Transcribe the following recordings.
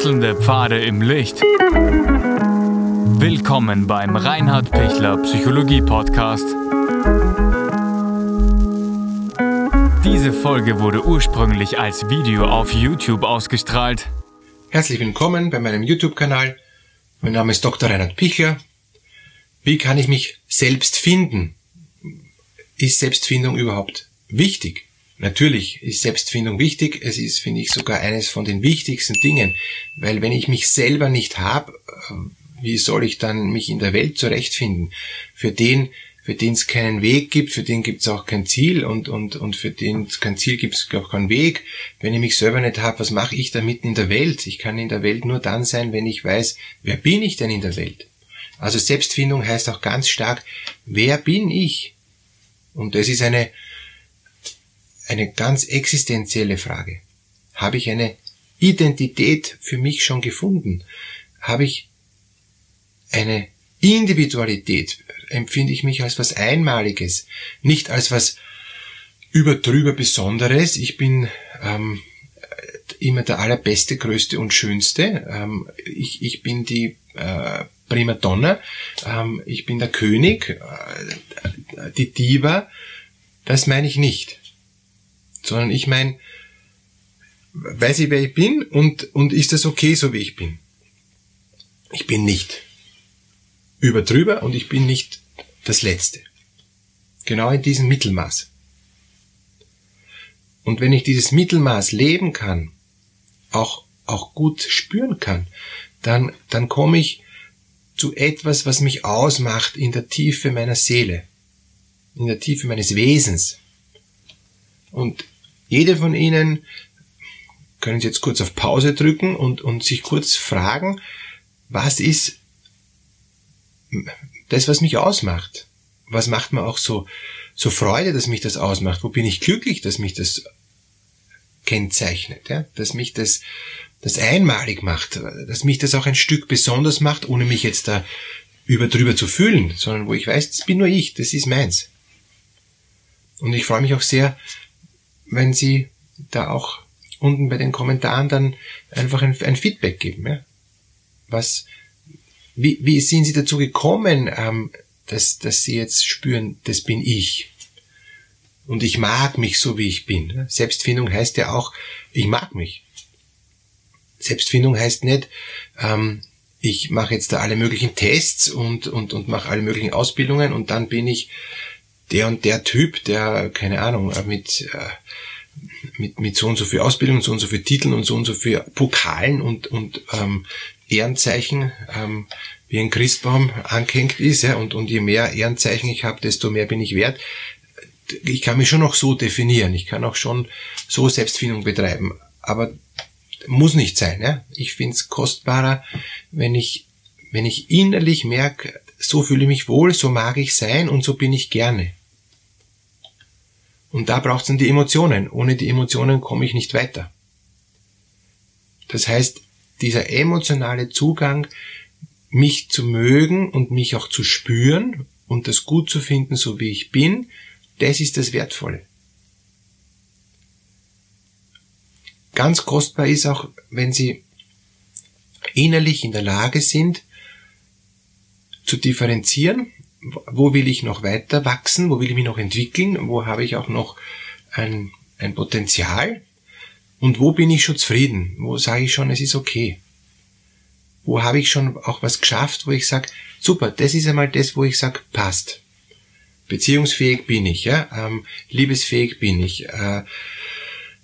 Wechselnde Pfade im Licht. Willkommen beim Reinhard Pichler Psychologie Podcast. Diese Folge wurde ursprünglich als Video auf YouTube ausgestrahlt. Herzlich willkommen bei meinem YouTube-Kanal. Mein Name ist Dr. Reinhard Pichler. Wie kann ich mich selbst finden? Ist Selbstfindung überhaupt wichtig? Natürlich ist Selbstfindung wichtig. Es ist, finde ich, sogar eines von den wichtigsten Dingen. Weil wenn ich mich selber nicht habe, äh, wie soll ich dann mich in der Welt zurechtfinden? Für den, für den es keinen Weg gibt, für den gibt es auch kein Ziel und, und, und für den kein Ziel gibt, es auch keinen Weg. Wenn ich mich selber nicht habe, was mache ich da mitten in der Welt? Ich kann in der Welt nur dann sein, wenn ich weiß, wer bin ich denn in der Welt? Also Selbstfindung heißt auch ganz stark, wer bin ich? Und das ist eine, eine ganz existenzielle Frage. Habe ich eine Identität für mich schon gefunden? Habe ich eine Individualität? Empfinde ich mich als was Einmaliges, nicht als was überdrüber Besonderes. Ich bin ähm, immer der allerbeste, größte und schönste. Ähm, ich, ich bin die äh, Prima Donna. Ähm, ich bin der König, äh, die Diva. Das meine ich nicht sondern ich meine, weiß ich, wer ich bin und, und ist das okay, so wie ich bin? Ich bin nicht über drüber und ich bin nicht das Letzte. Genau in diesem Mittelmaß. Und wenn ich dieses Mittelmaß leben kann, auch, auch gut spüren kann, dann, dann komme ich zu etwas, was mich ausmacht in der Tiefe meiner Seele, in der Tiefe meines Wesens. Und jede von Ihnen können Sie jetzt kurz auf Pause drücken und, und sich kurz fragen, was ist das, was mich ausmacht? Was macht mir auch so, so Freude, dass mich das ausmacht? Wo bin ich glücklich, dass mich das kennzeichnet, ja? dass mich das, das einmalig macht, dass mich das auch ein Stück besonders macht, ohne mich jetzt da über drüber zu fühlen, sondern wo ich weiß, das bin nur ich, das ist meins. Und ich freue mich auch sehr, wenn Sie da auch unten bei den Kommentaren dann einfach ein, ein Feedback geben. Ja? Was, wie, wie sind Sie dazu gekommen, ähm, dass, dass Sie jetzt spüren, das bin ich? Und ich mag mich so, wie ich bin. Selbstfindung heißt ja auch, ich mag mich. Selbstfindung heißt nicht, ähm, ich mache jetzt da alle möglichen Tests und, und, und mache alle möglichen Ausbildungen und dann bin ich der und der Typ, der, keine Ahnung, mit, äh, mit, mit so und so viel Ausbildung, so und so viel Titeln und so und so viel Pokalen und, und ähm, Ehrenzeichen ähm, wie ein Christbaum angehängt ist. Ja, und, und je mehr Ehrenzeichen ich habe, desto mehr bin ich wert. Ich kann mich schon noch so definieren. Ich kann auch schon so Selbstfindung betreiben. Aber muss nicht sein. Ja? Ich finde es kostbarer, wenn ich, wenn ich innerlich merke, so fühle ich mich wohl, so mag ich sein und so bin ich gerne. Und da braucht es dann die Emotionen. Ohne die Emotionen komme ich nicht weiter. Das heißt, dieser emotionale Zugang, mich zu mögen und mich auch zu spüren und das gut zu finden, so wie ich bin, das ist das Wertvolle. Ganz kostbar ist auch, wenn Sie innerlich in der Lage sind, zu differenzieren wo will ich noch weiter wachsen, wo will ich mich noch entwickeln, wo habe ich auch noch ein, ein Potenzial? Und wo bin ich schon zufrieden, wo sage ich schon, es ist okay. Wo habe ich schon auch was geschafft, wo ich sage, super, das ist einmal das, wo ich sage, passt. Beziehungsfähig bin ich, ja, ähm, liebesfähig bin ich, äh,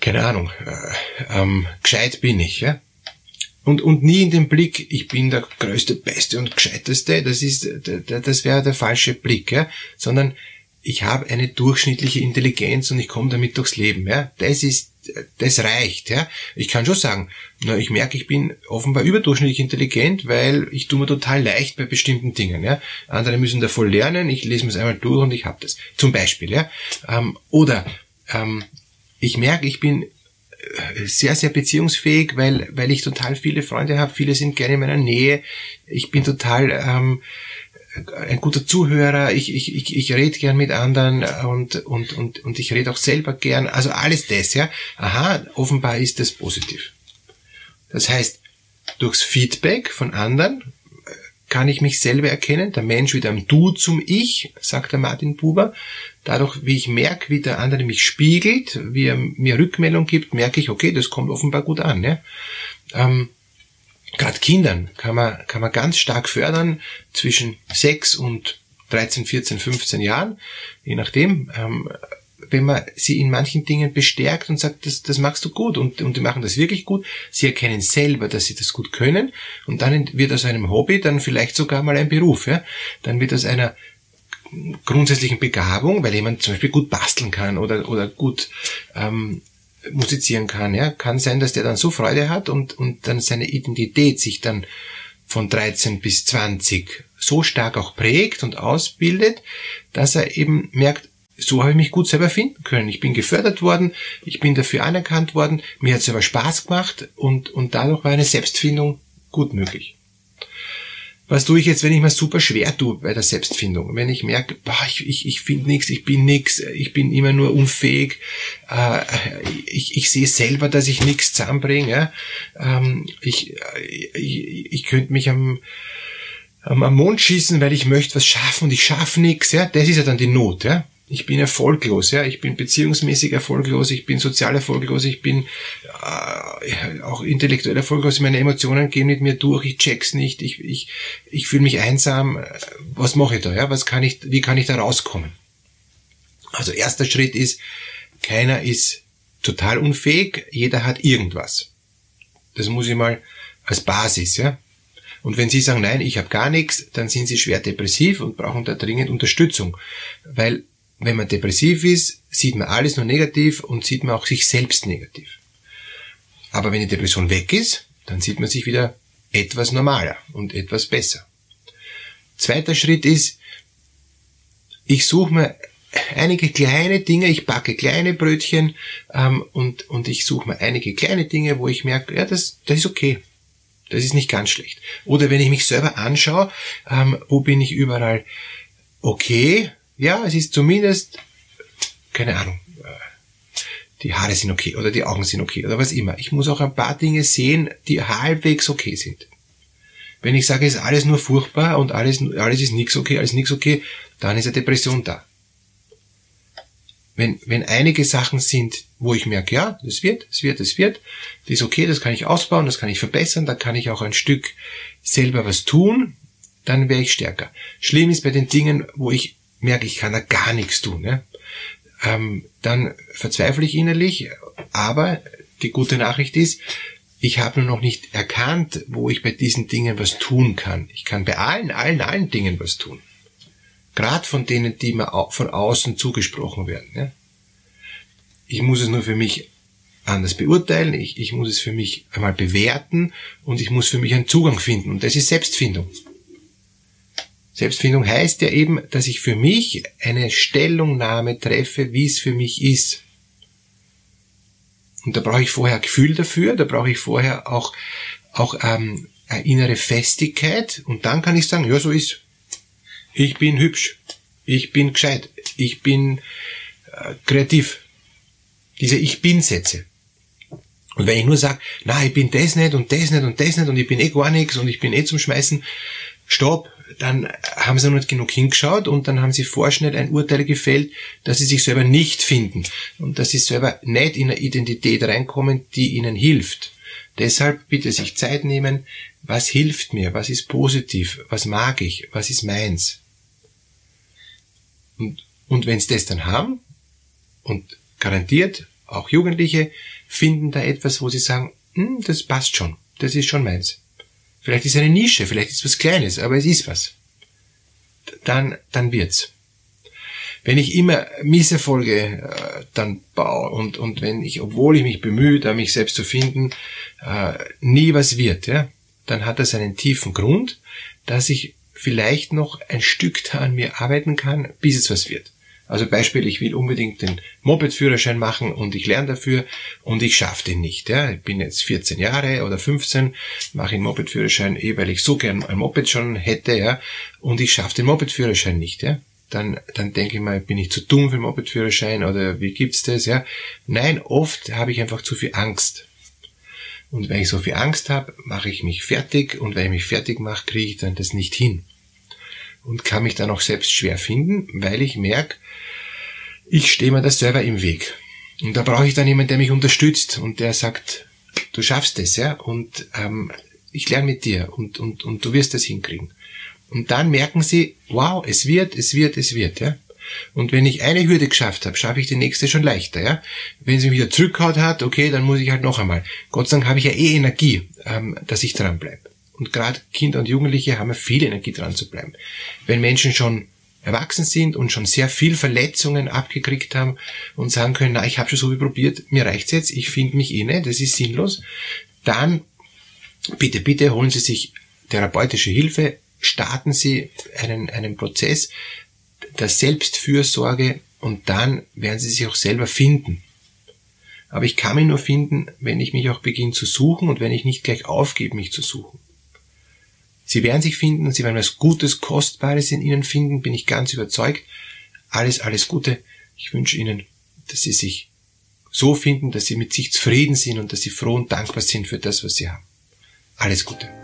keine Ahnung, äh, ähm, gescheit bin ich, ja und, und nie in den Blick, ich bin der größte, beste und gescheiteste, das ist, das wäre der falsche Blick, ja, sondern ich habe eine durchschnittliche Intelligenz und ich komme damit durchs Leben, ja, das ist, das reicht, ja. Ich kann schon sagen, na, ich merke, ich bin offenbar überdurchschnittlich intelligent, weil ich tue mir total leicht bei bestimmten Dingen, ja. Andere müssen da voll lernen, ich lese mir es einmal durch und ich habe das. Zum Beispiel, ja. Ähm, oder ähm, ich merke, ich bin sehr, sehr beziehungsfähig, weil, weil ich total viele Freunde habe. Viele sind gerne in meiner Nähe. Ich bin total ähm, ein guter Zuhörer. Ich, ich, ich, ich rede gern mit anderen und, und, und, und ich rede auch selber gern. Also alles das, ja. Aha, offenbar ist das positiv. Das heißt, durchs Feedback von anderen kann ich mich selber erkennen, der Mensch wird am Du zum Ich, sagt der Martin Buber. Dadurch, wie ich merke, wie der andere mich spiegelt, wie er mir Rückmeldung gibt, merke ich, okay, das kommt offenbar gut an. Ja? Ähm, Gerade Kindern kann man, kann man ganz stark fördern zwischen 6 und 13, 14, 15 Jahren, je nachdem. Ähm, wenn man sie in manchen Dingen bestärkt und sagt, das, das machst du gut und, und die machen das wirklich gut, sie erkennen selber, dass sie das gut können und dann wird aus einem Hobby dann vielleicht sogar mal ein Beruf. Ja? Dann wird aus einer grundsätzlichen Begabung, weil jemand zum Beispiel gut basteln kann oder, oder gut ähm, musizieren kann, ja, kann sein, dass der dann so Freude hat und, und dann seine Identität sich dann von 13 bis 20 so stark auch prägt und ausbildet, dass er eben merkt, so habe ich mich gut selber finden können. Ich bin gefördert worden, ich bin dafür anerkannt worden, mir hat es aber Spaß gemacht und, und dadurch war eine Selbstfindung gut möglich. Was tue ich jetzt, wenn ich mir super schwer tue bei der Selbstfindung? Wenn ich merke, boah, ich, ich, ich finde nichts, ich bin nichts, ich bin immer nur unfähig, äh, ich, ich sehe selber, dass ich nichts zusammenbringe. Ja? Ähm, ich, ich, ich könnte mich am, am, am Mond schießen, weil ich möchte was schaffen und ich schaffe nichts. Ja? Das ist ja dann die Not. Ja? Ich bin erfolglos, ja, ich bin beziehungsmäßig erfolglos, ich bin sozial erfolglos, ich bin äh, auch intellektuell erfolglos, meine Emotionen gehen mit mir durch, ich check's nicht, ich, ich, ich fühle mich einsam, was mache ich da, ja, was kann ich, wie kann ich da rauskommen? Also erster Schritt ist, keiner ist total unfähig, jeder hat irgendwas. Das muss ich mal als Basis, ja. Und wenn Sie sagen, nein, ich habe gar nichts, dann sind Sie schwer depressiv und brauchen da dringend Unterstützung. Weil wenn man depressiv ist, sieht man alles nur negativ und sieht man auch sich selbst negativ. Aber wenn die Depression weg ist, dann sieht man sich wieder etwas normaler und etwas besser. Zweiter Schritt ist, ich suche mir einige kleine Dinge, ich backe kleine Brötchen ähm, und, und ich suche mir einige kleine Dinge, wo ich merke, ja, das, das ist okay. Das ist nicht ganz schlecht. Oder wenn ich mich selber anschaue, ähm, wo bin ich überall okay, ja, es ist zumindest, keine Ahnung, äh, die Haare sind okay oder die Augen sind okay oder was immer. Ich muss auch ein paar Dinge sehen, die halbwegs okay sind. Wenn ich sage, es ist alles nur furchtbar und alles, alles ist nichts okay, alles nichts okay, dann ist eine Depression da. Wenn, wenn einige Sachen sind, wo ich merke, ja, das wird, das wird, das wird, das ist okay, das kann ich ausbauen, das kann ich verbessern, da kann ich auch ein Stück selber was tun, dann wäre ich stärker. Schlimm ist bei den Dingen, wo ich merke, ich kann da gar nichts tun, ja, ähm, dann verzweifle ich innerlich, aber die gute Nachricht ist, ich habe nur noch nicht erkannt, wo ich bei diesen Dingen was tun kann. Ich kann bei allen, allen, allen Dingen was tun. Gerade von denen, die mir von außen zugesprochen werden. Ja. Ich muss es nur für mich anders beurteilen, ich, ich muss es für mich einmal bewerten und ich muss für mich einen Zugang finden. Und das ist Selbstfindung. Selbstfindung heißt ja eben, dass ich für mich eine Stellungnahme treffe, wie es für mich ist. Und da brauche ich vorher Gefühl dafür, da brauche ich vorher auch, auch ähm, innere Festigkeit und dann kann ich sagen, ja, so ist. Ich bin hübsch, ich bin gescheit, ich bin äh, kreativ. Diese Ich bin-Sätze. Und wenn ich nur sage, na, ich bin das nicht und das nicht und das nicht und ich bin eh gar nichts und ich bin eh zum Schmeißen, stopp, dann haben sie noch nicht genug hingeschaut und dann haben sie vorschnell ein Urteil gefällt, dass sie sich selber nicht finden und dass sie selber nicht in eine Identität reinkommen, die ihnen hilft. Deshalb bitte sich Zeit nehmen, was hilft mir, was ist positiv, was mag ich, was ist meins. Und, und wenn sie das dann haben, und garantiert, auch Jugendliche finden da etwas, wo sie sagen, hm, das passt schon, das ist schon meins. Vielleicht ist es eine Nische, vielleicht ist es was Kleines, aber es ist was. Dann, dann wird's. Wenn ich immer Misserfolge äh, dann baue und, und wenn ich, obwohl ich mich bemühe, da mich selbst zu finden, äh, nie was wird, ja, dann hat das einen tiefen Grund, dass ich vielleicht noch ein Stück da an mir arbeiten kann, bis es was wird. Also Beispiel, ich will unbedingt den Moped-Führerschein machen und ich lerne dafür und ich schaffe den nicht. Ja. Ich bin jetzt 14 Jahre oder 15, mache den Moped-Führerschein eh, weil ich so gern ein Moped schon hätte, ja, und ich schaffe den Moped-Führerschein nicht. Ja. Dann, dann denke ich mal, bin ich zu dumm für den Moped-Führerschein oder wie gibt's das? Ja. Nein, oft habe ich einfach zu viel Angst. Und weil ich so viel Angst habe, mache ich mich fertig und weil ich mich fertig mache, kriege ich dann das nicht hin. Und kann mich dann auch selbst schwer finden, weil ich merke, ich stehe mir das selber im Weg. Und da brauche ich dann jemanden, der mich unterstützt und der sagt, du schaffst es, ja, und ähm, ich lerne mit dir und, und, und du wirst das hinkriegen. Und dann merken sie, wow, es wird, es wird, es wird, ja. Und wenn ich eine Hürde geschafft habe, schaffe ich die nächste schon leichter, ja. Wenn sie mich wieder zurückhaut hat, okay, dann muss ich halt noch einmal. Gott sei Dank habe ich ja eh Energie, ähm, dass ich dran bleibe. Und gerade Kinder und Jugendliche haben ja viel Energie dran zu bleiben. Wenn Menschen schon erwachsen sind und schon sehr viel Verletzungen abgekriegt haben und sagen können, na, ich habe schon so viel probiert, mir reicht's jetzt, ich finde mich eh nicht, das ist sinnlos, dann bitte, bitte holen Sie sich therapeutische Hilfe, starten Sie einen, einen Prozess der Selbstfürsorge und dann werden Sie sich auch selber finden. Aber ich kann mich nur finden, wenn ich mich auch beginne zu suchen und wenn ich nicht gleich aufgebe, mich zu suchen. Sie werden sich finden Sie werden was Gutes, Kostbares in Ihnen finden, bin ich ganz überzeugt. Alles, alles Gute. Ich wünsche Ihnen, dass Sie sich so finden, dass Sie mit sich zufrieden sind und dass Sie froh und dankbar sind für das, was Sie haben. Alles Gute.